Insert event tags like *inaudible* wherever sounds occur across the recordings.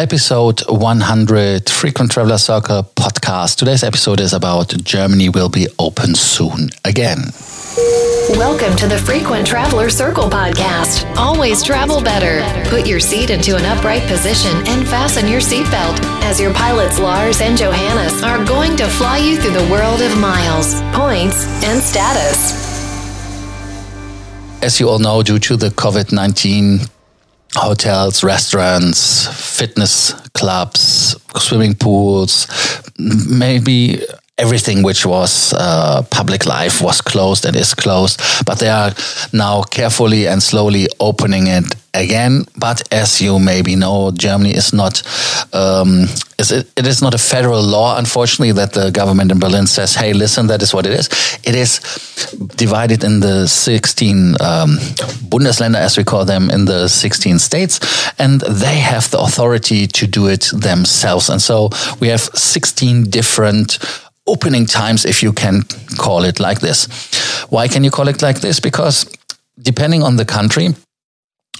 episode 100 Frequent Traveler Circle podcast. Today's episode is about Germany will be open soon again. Welcome to the Frequent Traveler Circle podcast. Always travel better. Put your seat into an upright position and fasten your seatbelt as your pilots Lars and Johannes are going to fly you through the world of miles, points, and status. As you all know, due to the COVID 19 hotels, restaurants, fitness clubs, swimming pools, maybe everything which was uh, public life was closed and is closed. But they are now carefully and slowly opening it again. But as you maybe know, Germany is not um, is it, it is not a federal law, unfortunately, that the government in Berlin says, "Hey, listen, that is what it is." It is divided in the sixteen um, Bundesländer, as we call them, in the sixteen states, and they have the authority to do it themselves. And so we have sixteen different opening times, if you can call it like this. Why can you call it like this? Because depending on the country,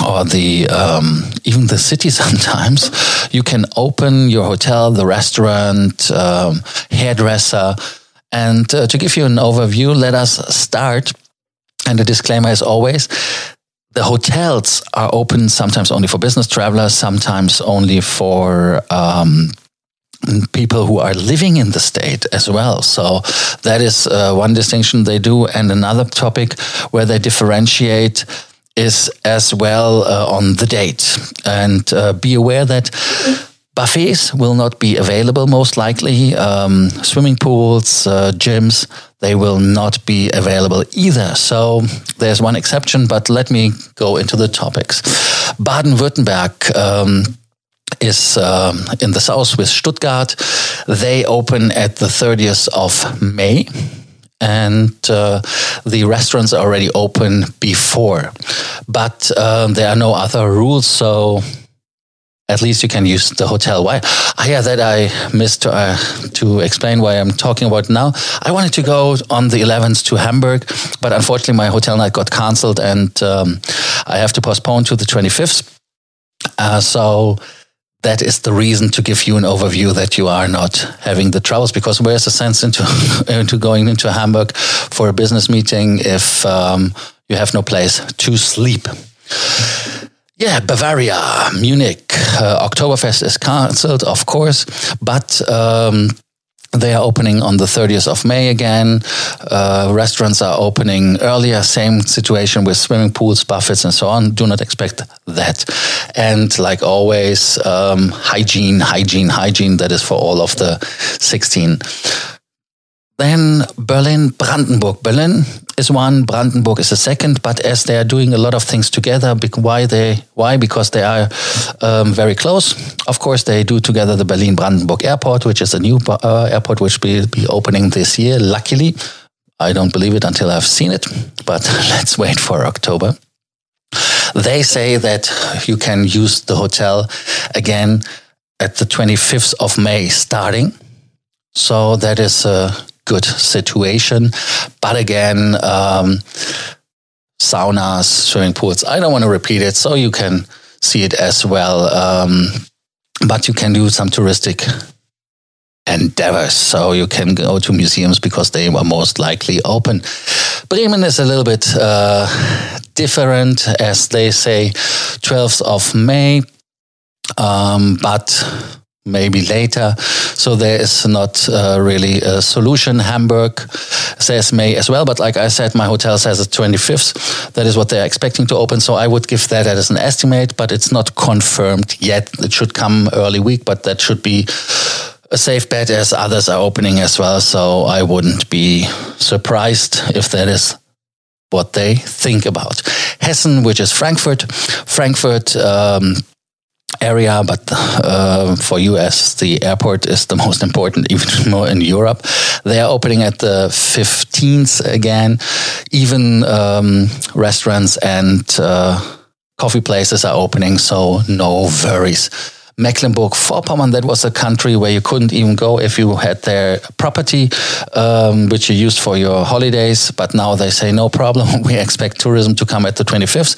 or the um, even the city *laughs* sometimes you can open your hotel the restaurant um, hairdresser and uh, to give you an overview let us start and the disclaimer is always the hotels are open sometimes only for business travelers sometimes only for um, people who are living in the state as well. So that is uh, one distinction they do. And another topic where they differentiate is as well uh, on the date. And uh, be aware that buffets will not be available most likely. Um, swimming pools, uh, gyms, they will not be available either. So there's one exception, but let me go into the topics. Baden-Württemberg. Um, is um, in the south with Stuttgart. They open at the 30th of May and uh, the restaurants are already open before. But um, there are no other rules, so at least you can use the hotel. Why? Ah, yeah, that I missed to, uh, to explain why I'm talking about now. I wanted to go on the 11th to Hamburg, but unfortunately my hotel night got cancelled and um, I have to postpone to the 25th. Uh, so that is the reason to give you an overview that you are not having the troubles because where's the sense into *laughs* into going into Hamburg for a business meeting if um, you have no place to sleep? Yeah, Bavaria, Munich, uh, Oktoberfest is cancelled, of course, but um, they are opening on the 30th of May again. Uh, restaurants are opening earlier. Same situation with swimming pools, buffets, and so on. Do not expect that. And like always, um, hygiene, hygiene, hygiene. That is for all of the 16. Then Berlin, Brandenburg. Berlin is one, Brandenburg is the second, but as they are doing a lot of things together, why they, why? Because they are um, very close. Of course, they do together the Berlin Brandenburg Airport, which is a new uh, airport which will be opening this year. Luckily, I don't believe it until I've seen it, but *laughs* let's wait for October. They say that you can use the hotel again at the 25th of May starting. So that is a good situation. But again, um, saunas, swimming pools, I don't want to repeat it, so you can see it as well. Um, but you can do some touristic endeavors. So you can go to museums because they were most likely open. Bremen is a little bit uh, different, as they say, 12th of May. Um, but maybe later. So there is not uh, really a solution. Hamburg says May as well, but like I said, my hotel says the 25th. That is what they're expecting to open. So I would give that as an estimate, but it's not confirmed yet. It should come early week, but that should be a safe bet as others are opening as well. So I wouldn't be surprised if that is what they think about. Hessen, which is Frankfurt. Frankfurt, um, area, but uh, for US, the airport is the *laughs* most important, even *laughs* more in Europe. They are opening at the 15th again. Even um, restaurants and uh, coffee places are opening, so no worries. Mecklenburg-Vorpommern, that was a country where you couldn't even go if you had their property, um, which you used for your holidays. But now they say no problem. *laughs* We expect tourism to come at the 25th.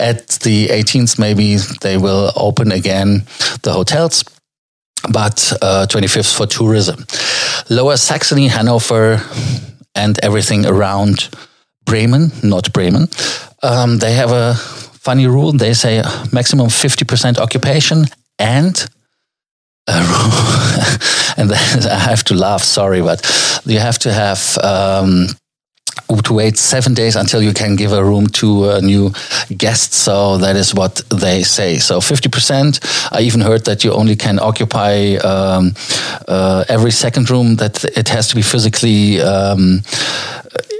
At the 18th, maybe they will open again the hotels but uh, 25th for tourism. Lower Saxony, Hanover, and everything around Bremen, not Bremen, um, they have a funny rule. They say maximum 50% occupation and *laughs* and *laughs* I have to laugh. Sorry, but you have to have um, to wait seven days until you can give a room to a new guest. So that is what they say. So 50%. I even heard that you only can occupy um, uh, every second room, that it has to be physically. Um,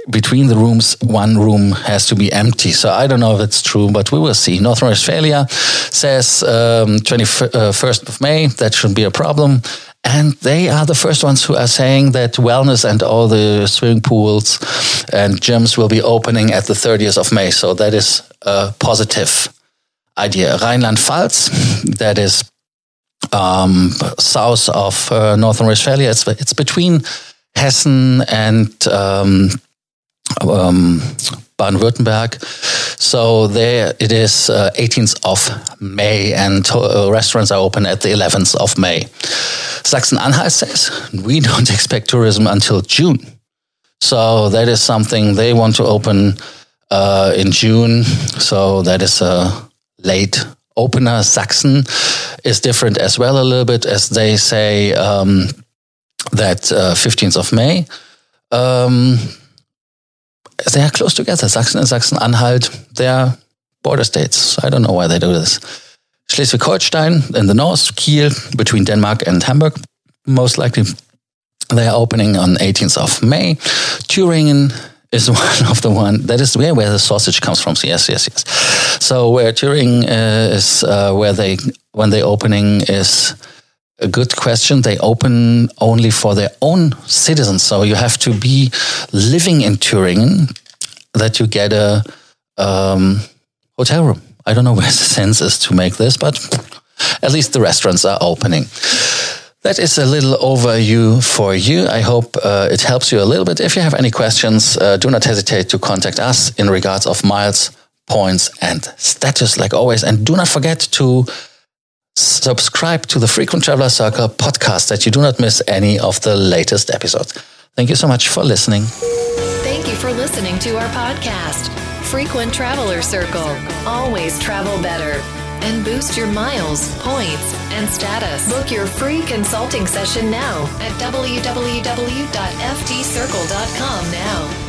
between the rooms, one room has to be empty. So I don't know if it's true, but we will see. North Rhine-Westphalia says um, 21st of May, that shouldn't be a problem. And they are the first ones who are saying that wellness and all the swimming pools and gyms will be opening at the 30th of May. So that is a positive idea. Rhineland-Pfalz, that is um, south of uh, Northern Westphalia. It's, it's between Hessen and um, um, Baden-Württemberg. So there it is, uh, 18th of May, and uh, restaurants are open at the 11th of May. Sachsen-Anhalt says we don't *laughs* expect tourism until June. So that is something they want to open uh, in June. So that is a late opener. Sachsen is different as well a little bit, as they say um, that uh, 15th of May. Um, they are close together. Sachsen and Sachsen-Anhalt, they are border states. I don't know why they do this. Schleswig-Holstein in the north, Kiel between Denmark and Hamburg, most likely they are opening on 18th of May. Thüringen is *laughs* one of the one that is where, where the sausage comes from. Yes, yes, yes. So where Thüringen uh, is uh, where they when they opening is a good question. They open only for their own citizens. So you have to be living in Thüringen that you get a um, hotel room. I don't know *laughs* where the sense is to make this, but at least the restaurants are opening. That is a little overview for you. I hope uh, it helps you a little bit. If you have any questions, uh, do not hesitate to contact us in regards of miles, points, and status, like always. And do not forget to subscribe to the Frequent Traveler Circle podcast that you do not miss any of the latest episodes. Thank you so much for listening. Thank you for listening to our podcast, Frequent Traveler Circle. Always travel better and boost your miles, points, and status. Book your free consulting session now at www.ftcircle.com now.